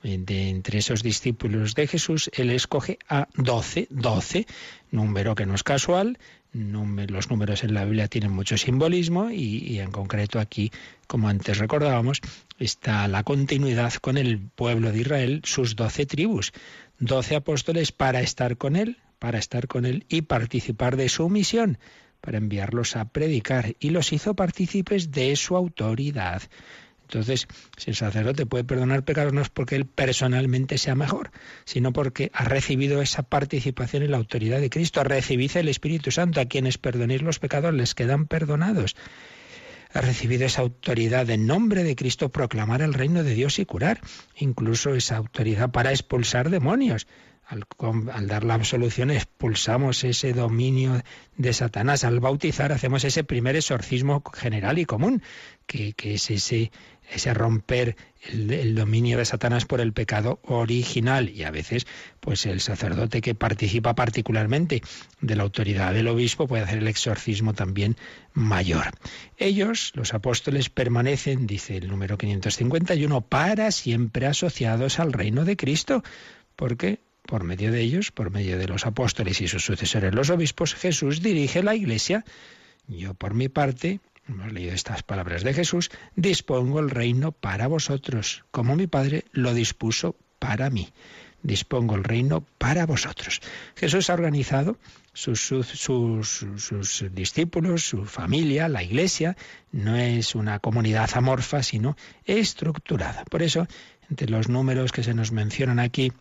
de entre esos discípulos de Jesús, él escoge a doce, doce, número que no es casual, los números en la Biblia tienen mucho simbolismo y, en concreto aquí, como antes recordábamos, está la continuidad con el pueblo de Israel, sus doce tribus, doce apóstoles para estar con él, para estar con él y participar de su misión, para enviarlos a predicar, y los hizo partícipes de su autoridad. Entonces, si el sacerdote puede perdonar pecados no es porque él personalmente sea mejor, sino porque ha recibido esa participación en la autoridad de Cristo, ha recibido el Espíritu Santo, a quienes perdonéis los pecados les quedan perdonados. Ha recibido esa autoridad en nombre de Cristo proclamar el reino de Dios y curar, incluso esa autoridad para expulsar demonios al, dar la absolución expulsamos ese dominio de Satanás. Al bautizar hacemos ese primer exorcismo general y común, que, que es ese ese romper el, dominio de Satanás por el pecado original y a veces pues el sacerdote que participa particularmente de la autoridad del obispo puede hacer el exorcismo también mayor. Ellos, los apóstoles, permanecen, dice el número 551, para siempre asociados al reino de Cristo, porque por medio de ellos, por medio de los apóstoles y sus sucesores los obispos, Jesús dirige la iglesia. Yo por mi parte hemos leído estas palabras de Jesús, dispongo el reino para vosotros, como mi Padre lo dispuso para mí. Dispongo el reino para vosotros. Jesús ha organizado sus, sus, discípulos, su familia, la iglesia, no es una comunidad amorfa, sino estructurada. Por eso, entre los números que se nos mencionan aquí,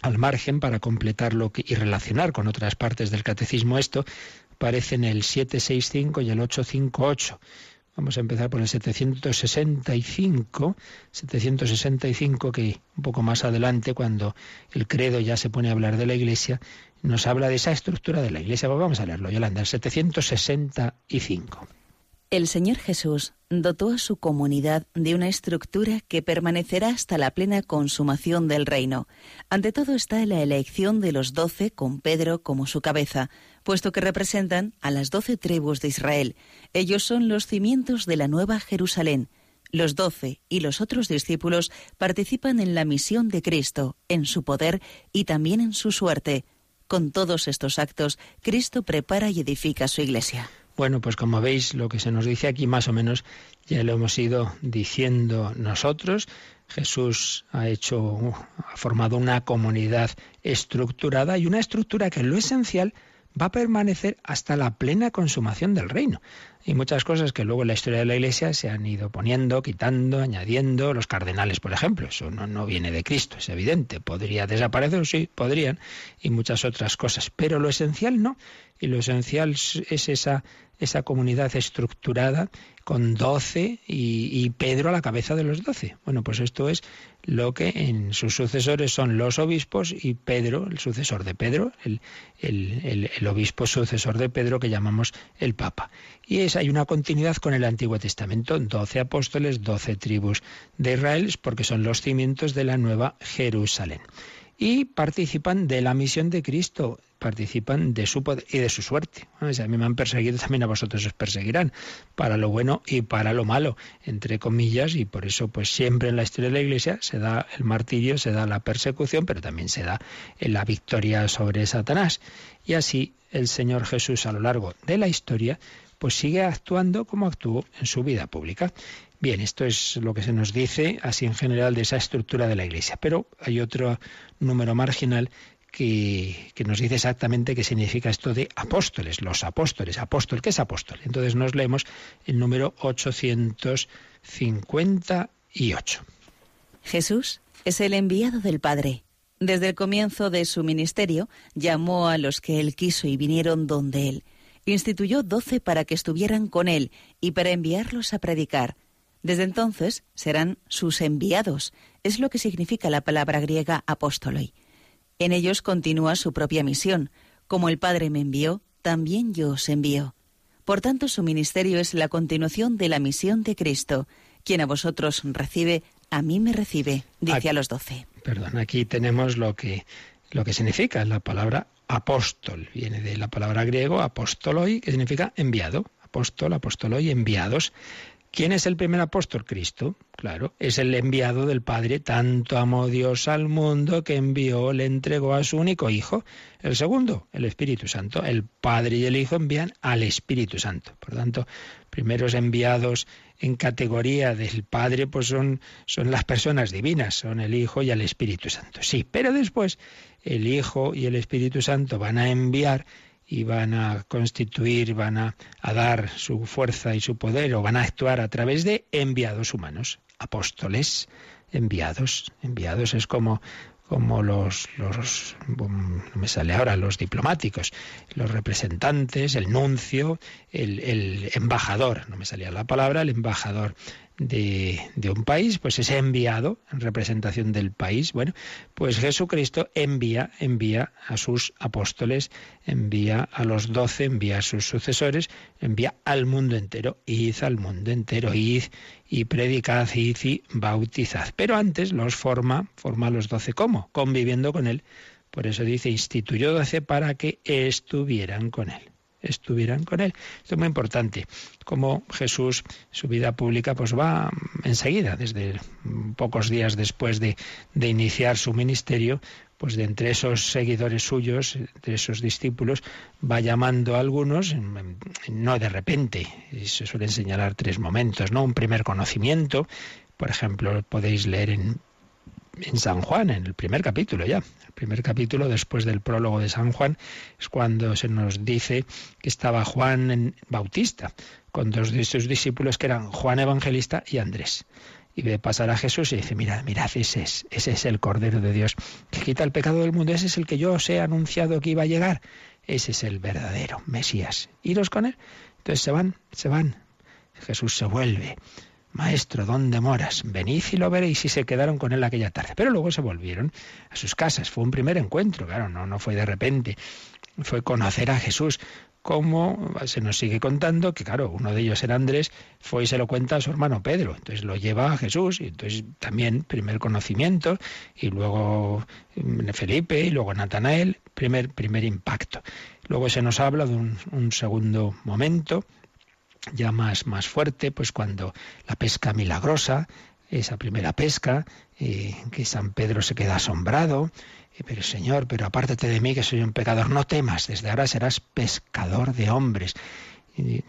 al margen para completar lo que, y relacionar con otras partes del catecismo esto, aparecen el 765 y el 858. Vamos a empezar por el 765, 765 que un poco más adelante, cuando el credo ya se pone a hablar de la Iglesia, nos habla de esa estructura de la Iglesia. Pues vamos a leerlo, Yolanda, el 765. El Señor Jesús dotó a su comunidad de una estructura que permanecerá hasta la plena consumación del reino. Ante todo está la elección de los doce con Pedro como su cabeza, puesto que representan a las doce tribus de Israel. Ellos son los cimientos de la nueva Jerusalén. Los doce y los otros discípulos participan en la misión de Cristo, en su poder y también en su suerte. Con todos estos actos, Cristo prepara y edifica su iglesia. Bueno, pues como veis, lo que se nos dice aquí más o menos ya lo hemos ido diciendo nosotros. Jesús ha hecho, ha formado una comunidad estructurada y una estructura que en lo esencial va a permanecer hasta la plena consumación del reino. Hay muchas cosas que luego en la historia de la Iglesia se han ido poniendo, quitando, añadiendo. Los cardenales, por ejemplo, eso no, no viene de Cristo, es evidente. Podría desaparecer, sí, podrían, y muchas otras cosas. Pero lo esencial no. Y lo esencial es esa esa comunidad estructurada con doce y, Pedro a la cabeza de los doce. Bueno, pues esto es lo que en sus sucesores son los obispos y Pedro, el sucesor de Pedro, el, el, obispo sucesor de Pedro que llamamos el Papa. Y es, hay una continuidad con el Antiguo Testamento, doce apóstoles, doce tribus de Israel, porque son los cimientos de la nueva Jerusalén. Y participan de la misión de Cristo participan de su poder y de su suerte. a mí me han perseguido, también a vosotros os perseguirán, para lo bueno y para lo malo, entre comillas, y por eso pues siempre en la historia de la Iglesia se da el martirio, se da la persecución, pero también se da la victoria sobre Satanás. Y así el Señor Jesús a lo largo de la historia pues sigue actuando como actuó en su vida pública. Bien, esto es lo que se nos dice así en general de esa estructura de la Iglesia, pero hay otro número marginal que, nos dice exactamente qué significa esto de apóstoles, los apóstoles, apóstol, ¿qué es apóstol? Entonces nos leemos el número 858. Jesús es el enviado del Padre. Desde el comienzo de su ministerio llamó a los que él quiso y vinieron donde él. Instituyó doce para que estuvieran con él y para enviarlos a predicar. Desde entonces serán sus enviados. Es lo que significa la palabra griega apóstoloi. En ellos continúa su propia misión. Como el Padre me envió, también yo os envío. Por tanto, su ministerio es la continuación de la misión de Cristo. Quien a vosotros recibe, a mí me recibe, dice a los doce. Perdón, aquí tenemos lo que, lo que significa la palabra apóstol. Viene de la palabra griego apostoloi, que significa enviado. Apóstol, apostoloi, enviados. ¿Quién es el primer apóstol? Cristo, claro, es el enviado del Padre. Tanto amó Dios al mundo que envió, le entregó a su único Hijo. El segundo, el Espíritu Santo. El Padre y el Hijo envían al Espíritu Santo. Por tanto, primeros enviados en categoría del Padre, pues son, son las personas divinas, son el Hijo y el Espíritu Santo. Sí, pero después el Hijo y el Espíritu Santo van a enviar y van a constituir, van a, dar su fuerza y su poder o van a actuar a través de enviados humanos, apóstoles, enviados. Enviados es como como los, los no me sale ahora, los diplomáticos, los representantes, el nuncio, el, el, embajador, no me salía la palabra, el embajador de, un país, pues es enviado en representación del país. Bueno, pues Jesucristo envía, envía a sus apóstoles, envía a los doce, envía a sus sucesores, envía al mundo entero. Id al mundo entero, id y predicad, id y bautizad. Pero antes los forma, forma a los doce ¿cómo? Conviviendo con él. Por eso dice, instituyó doce para que estuvieran con él estuvieran con él. Esto es muy importante. Como Jesús, su vida pública, pues va enseguida, desde pocos días después de, de iniciar su ministerio, pues de entre esos seguidores suyos, de esos discípulos, va llamando a algunos, no de repente, se suelen señalar tres momentos, ¿no? Un primer conocimiento, por ejemplo, podéis leer en en San Juan, en el primer capítulo ya. El primer capítulo, después del prólogo de San Juan, es cuando se nos dice que estaba Juan Bautista, con dos de sus discípulos que eran Juan Evangelista y Andrés. Y ve pasar a Jesús y dice, mirad, mirad, ese es, ese es el Cordero de Dios que quita el pecado del mundo, ese es el que yo os he anunciado que iba a llegar, ese es el verdadero Mesías. Iros con él. Entonces se van, se van. Jesús se vuelve Maestro, ¿dónde moras? Venid y lo veréis. Y se quedaron con él aquella tarde. Pero luego se volvieron a sus casas. Fue un primer encuentro, claro, no, no fue de repente. Fue conocer a Jesús. Como se nos sigue contando que, claro, uno de ellos era Andrés, fue y se lo cuenta a su hermano Pedro. Entonces lo lleva a Jesús, y entonces también primer conocimiento, y luego mm, Felipe, y luego Natanael, primer, primer impacto. Luego se nos habla de un, un segundo momento, ya más, más fuerte, pues cuando la pesca milagrosa, esa primera pesca, eh, que San Pedro se queda asombrado, eh, pero Señor, pero apártate de mí que soy un pecador, no temas, desde ahora serás pescador de hombres.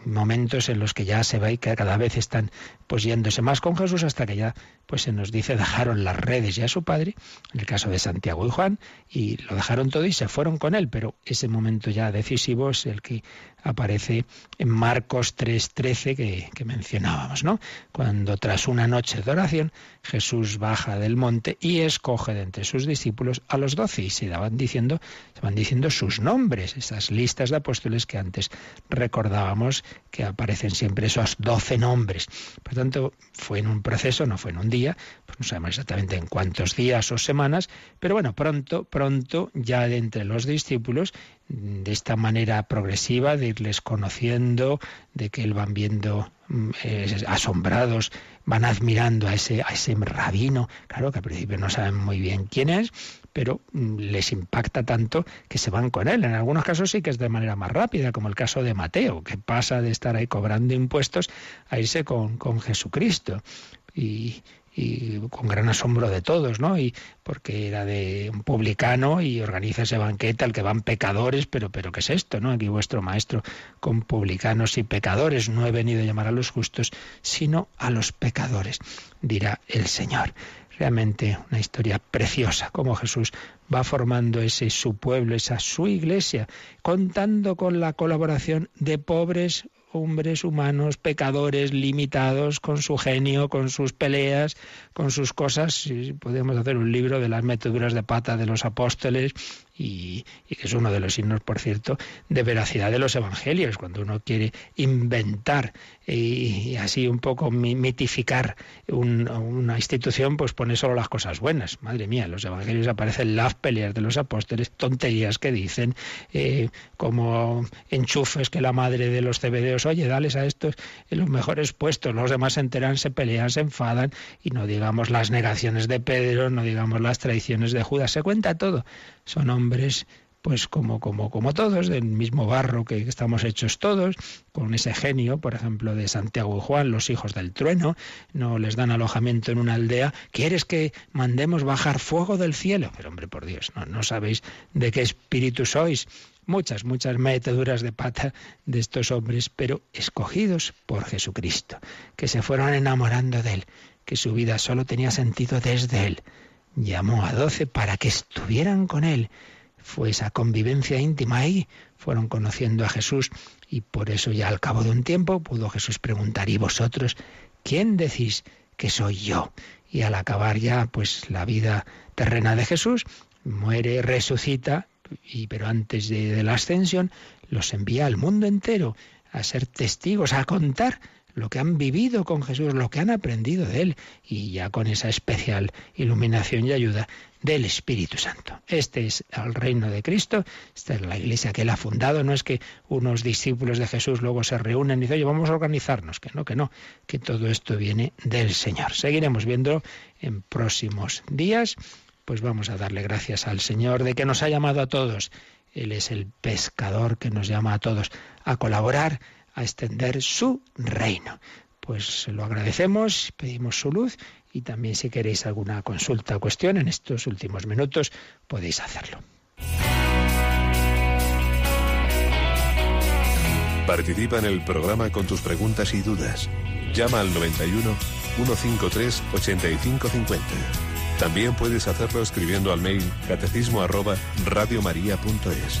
Momentos en los que ya se ve que cada vez están pues yéndose más con Jesús hasta que ya pues se nos dice dejaron las redes ya a su padre, en el caso de Santiago y Juan, y lo dejaron todo y se fueron con él, pero ese momento ya decisivo es el que aparece en Marcos 3:13 que, que mencionábamos, ¿no? Cuando tras una noche de oración Jesús baja del monte y escoge de entre sus discípulos a los doce y se van diciendo, se van diciendo sus nombres, esas listas de apóstoles que antes recordábamos que aparecen siempre esos doce nombres. Por tanto, fue en un proceso, no fue en un día, pues no sabemos exactamente en cuántos días o semanas, pero bueno, pronto, pronto, ya de entre los discípulos, de esta manera progresiva, de irles conociendo, de que él van viendo mm, asombrados, van admirando a ese, a ese rabino, claro que al principio no saben muy bien quién es, pero mm, les impacta tanto que se van con él. En algunos casos sí que es de manera más rápida, como el caso de Mateo, que pasa de estar ahí cobrando impuestos a irse con, con Jesucristo. Y, y con gran asombro de todos, ¿no? Y porque era de un publicano y organiza ese banquete al que van pecadores, pero pero ¿qué es esto, no? Aquí vuestro maestro con publicanos y pecadores, no he venido a llamar a los justos, sino a los pecadores, dirá el Señor. Realmente una historia preciosa, como Jesús va formando ese su pueblo, esa su iglesia, contando con la colaboración de pobres hombres humanos, pecadores, limitados, con su genio, con sus peleas, con sus cosas. Podemos hacer un libro de las meteduras de pata de los apóstoles, y, que es uno de los signos, por cierto, de veracidad de los evangelios, cuando uno quiere inventar y, así un poco mitificar una institución, pues pone solo las cosas buenas. Madre mía, en los evangelios aparecen las peleas de los apóstoles, tonterías que dicen, eh, como enchufes que la madre de los cebedeos, oye, dales a estos los mejores puestos, los demás se enteran, se pelean, se enfadan, y no digamos las negaciones de Pedro, no digamos las traiciones de Judas, se cuenta todo. Son hombres pues como, como, como todos, del mismo barro que estamos hechos todos, con ese genio, por ejemplo, de Santiago y Juan, los hijos del trueno, no les dan alojamiento en una aldea, ¿quieres que mandemos bajar fuego del cielo? Pero hombre, por Dios, no, no sabéis de qué espíritu sois. Muchas, muchas meteduras de pata de estos hombres, pero escogidos por Jesucristo, que se fueron enamorando de Él, que su vida solo tenía sentido desde Él llamó a doce para que estuvieran con él. Fue esa convivencia íntima ahí. Fueron conociendo a Jesús y por eso ya al cabo de un tiempo pudo Jesús preguntar, ¿y vosotros quién decís que soy yo? Y al acabar ya pues la vida terrena de Jesús, muere, resucita, y pero antes de, de la ascensión los envía al mundo entero a ser testigos, a contar lo que han vivido con Jesús, lo que han aprendido de Él, y ya con esa especial iluminación y ayuda del Espíritu Santo. Este es el reino de Cristo, esta es la iglesia que Él ha fundado, no es que unos discípulos de Jesús luego se reúnen y dicen, oye, vamos a organizarnos, que no, que no, que todo esto viene del Señor. Seguiremos viendo en próximos días, pues vamos a darle gracias al Señor de que nos ha llamado a todos. Él es el pescador que nos llama a todos a colaborar, a extender su reino. Pues lo agradecemos, pedimos su luz y también si queréis alguna consulta o cuestión en estos últimos minutos podéis hacerlo. Participa en el programa con tus preguntas y dudas. Llama al 91 153 8550. También puedes hacerlo escribiendo al mail catecismo radiomaria.es.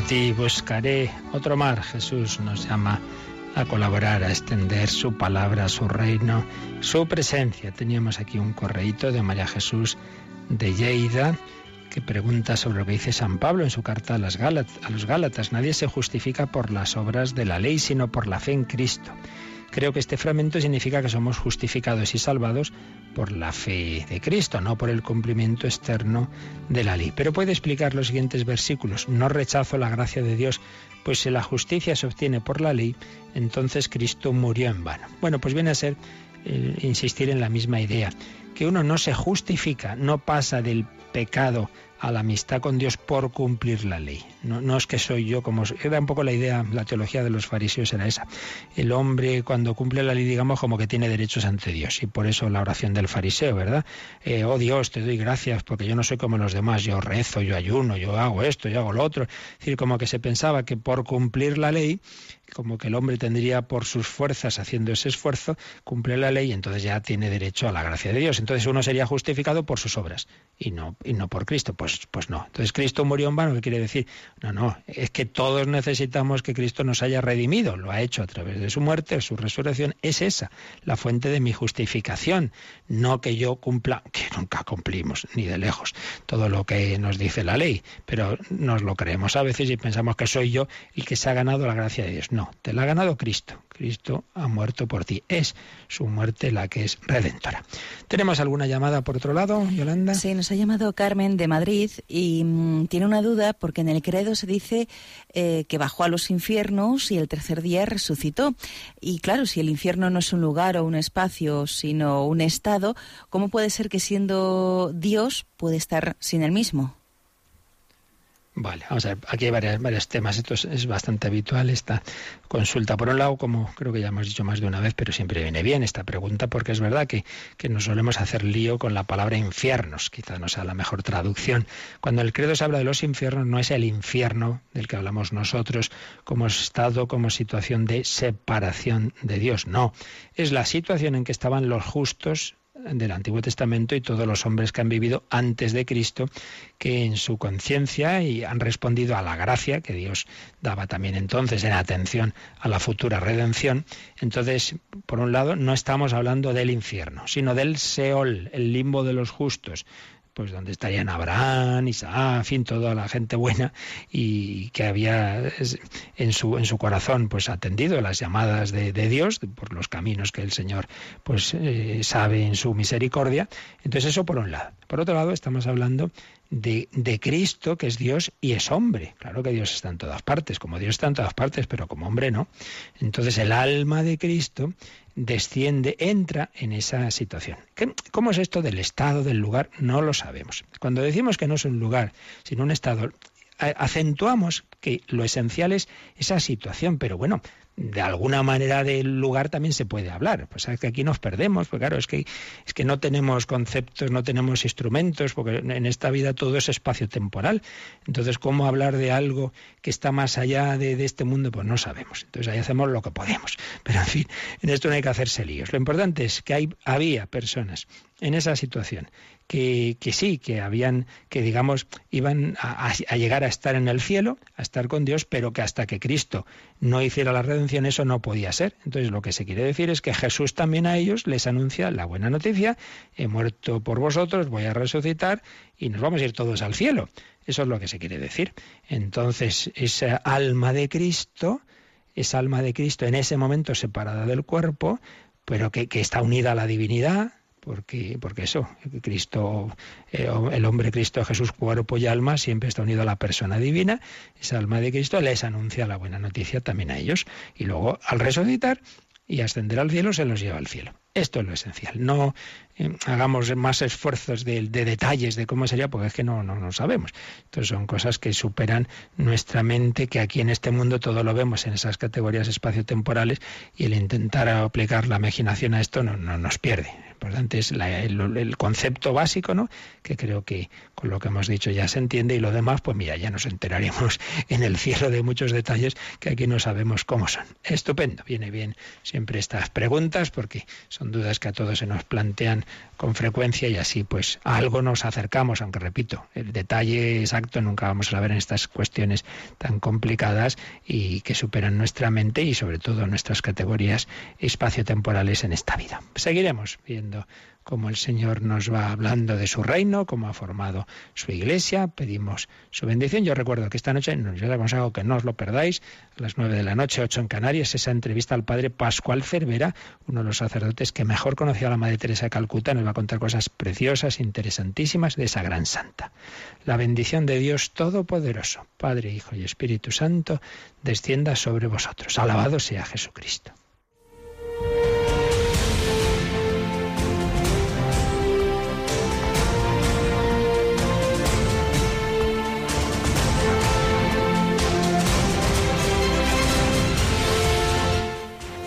a ti buscaré otro mar. Jesús nos llama a colaborar, a extender su palabra, su reino, su presencia. Teníamos aquí un correíto de María Jesús de Lleida que pregunta sobre lo que dice San Pablo en su carta a, a los Gálatas. Nadie se justifica por las obras de la ley, sino por la fe en Cristo. Creo que este fragmento significa que somos justificados y salvados por la fe de Cristo, no por el cumplimiento externo de la ley. Pero puede explicar los siguientes versículos. No rechazo la gracia de Dios, pues si la justicia se obtiene por la ley, entonces Cristo murió en vano. Bueno, pues viene a ser eh, insistir en la misma idea, que uno no se justifica, no pasa del pecado a la amistad con Dios por cumplir la ley. No, no, es que soy yo como... Era un poco la idea, la teología de los fariseos era esa. El hombre cuando cumple la ley, digamos, como que tiene derechos ante Dios. Y por eso la oración del fariseo, ¿verdad? Eh, oh Dios, te doy gracias porque yo no soy como los demás. Yo rezo, yo ayuno, yo hago esto, yo hago lo otro. Es decir, como que se pensaba que por cumplir la ley como que el hombre tendría por sus fuerzas haciendo ese esfuerzo, cumple la ley entonces ya tiene derecho a la gracia de Dios. Entonces uno sería justificado por sus obras y no, y no por Cristo. Pues, pues no. Entonces Cristo murió en vano, ¿qué quiere decir? No, no, es que todos necesitamos que Cristo nos haya redimido. Lo ha hecho a través de su muerte, su resurrección. Es esa la fuente de mi justificación. No que yo cumpla, que nunca cumplimos, ni de lejos, todo lo que nos dice la ley. Pero nos lo creemos a veces y pensamos que soy yo el que se ha ganado la gracia de Dios. No no, te la ha ganado Cristo. Cristo ha muerto por ti. Es su muerte la que es redentora. ¿Tenemos alguna llamada por otro lado, Yolanda? Sí, nos ha llamado Carmen de Madrid y mm, tiene una duda porque en el credo se dice eh, que bajó a los infiernos y el tercer día resucitó. Y claro, si el infierno no es un lugar o un espacio, sino un estado, ¿cómo puede ser que siendo Dios puede estar sin el mismo? Vale, vamos a ver, aquí hay varios, varios temas. Esto es, bastante habitual, esta consulta. Por un lado, como creo que ya hemos dicho más de una vez, pero siempre viene bien esta pregunta, porque es verdad que, que nos solemos hacer lío con la palabra infiernos, quizá no sea la mejor traducción. Cuando el credo se habla de los infiernos, no es el infierno del que hablamos nosotros como estado, como situación de separación de Dios, no. Es la situación en que estaban los justos del Antiguo Testamento y todos los hombres que han vivido antes de Cristo, que en su conciencia y han respondido a la gracia que Dios daba también entonces en atención a la futura redención. Entonces, por un lado, no estamos hablando del infierno, sino del Seol, el limbo de los justos pues donde estarían Abraham, Isaac, fin, toda la gente buena y que había en su, en su corazón pues atendido las llamadas de, Dios por los caminos que el Señor pues eh, sabe en su misericordia. Entonces eso por un lado. Por otro lado estamos hablando de, Cristo, que es Dios y es hombre. Claro que Dios está en todas partes, como Dios está en todas partes, pero como hombre no. Entonces el alma de Cristo desciende, entra en esa situación. ¿Cómo es esto del estado, del lugar? No lo sabemos. Cuando decimos que no es un lugar, sino un estado, acentuamos que lo esencial es esa situación, pero bueno, de alguna manera del lugar también se puede hablar. Pues es que aquí nos perdemos, porque claro, es que, es que no tenemos conceptos, no tenemos instrumentos, porque en esta vida todo es espacio temporal. Entonces, ¿cómo hablar de algo que está más allá de, de este mundo? Pues no sabemos. Entonces ahí hacemos lo que podemos. Pero en fin, en esto no hay que hacerse líos. Lo importante es que hay, había personas en esa situación que, sí, que habían, que digamos, iban a, llegar a estar en el cielo, a estar con Dios, pero que hasta que Cristo no hiciera la redención eso no podía ser. Entonces lo que se quiere decir es que Jesús también a ellos les anuncia la buena noticia, he muerto por vosotros, voy a resucitar y nos vamos a ir todos al cielo. Eso es lo que se quiere decir. Entonces esa alma de Cristo, esa alma de Cristo en ese momento separada del cuerpo, pero que, que está unida a la divinidad, porque, porque eso, Cristo, eh, el hombre Cristo, Jesús, cuerpo y alma, siempre está unido a la persona divina, esa alma de Cristo les anuncia la buena noticia también a ellos. Y luego, al resucitar y ascender al cielo, se los lleva al cielo. Esto es lo esencial. No eh, hagamos más esfuerzos de, detalles de cómo sería, porque es que no, no, no sabemos. Entonces son cosas que superan nuestra mente, que aquí en este mundo todo lo vemos en esas categorías espaciotemporales y el intentar aplicar la imaginación a esto no, no nos pierde importante es el, concepto básico, ¿no? Que creo que con lo que hemos dicho ya se entiende y lo demás, pues mira, ya nos enteraremos en el cielo de muchos detalles que aquí no sabemos cómo son. Estupendo, viene bien siempre estas preguntas porque son dudas que a todos se nos plantean con frecuencia y así pues a algo nos acercamos, aunque repito, el detalle exacto nunca vamos a ver en estas cuestiones tan complicadas y que superan nuestra mente y sobre todo nuestras categorías espaciotemporales en esta vida. Seguiremos viendo como el Señor nos va hablando de su reino, cómo ha formado su iglesia. Pedimos su bendición. Yo recuerdo que esta noche, yo les aconsejo que no os lo perdáis, a las nueve de la noche, ocho en Canarias, esa entrevista al padre Pascual Cervera, uno de los sacerdotes que mejor conocía a la Madre Teresa de Calcuta, nos va a contar cosas preciosas, interesantísimas de esa gran santa. La bendición de Dios Todopoderoso, Padre, Hijo y Espíritu Santo, descienda sobre vosotros. Alabado sea Jesucristo.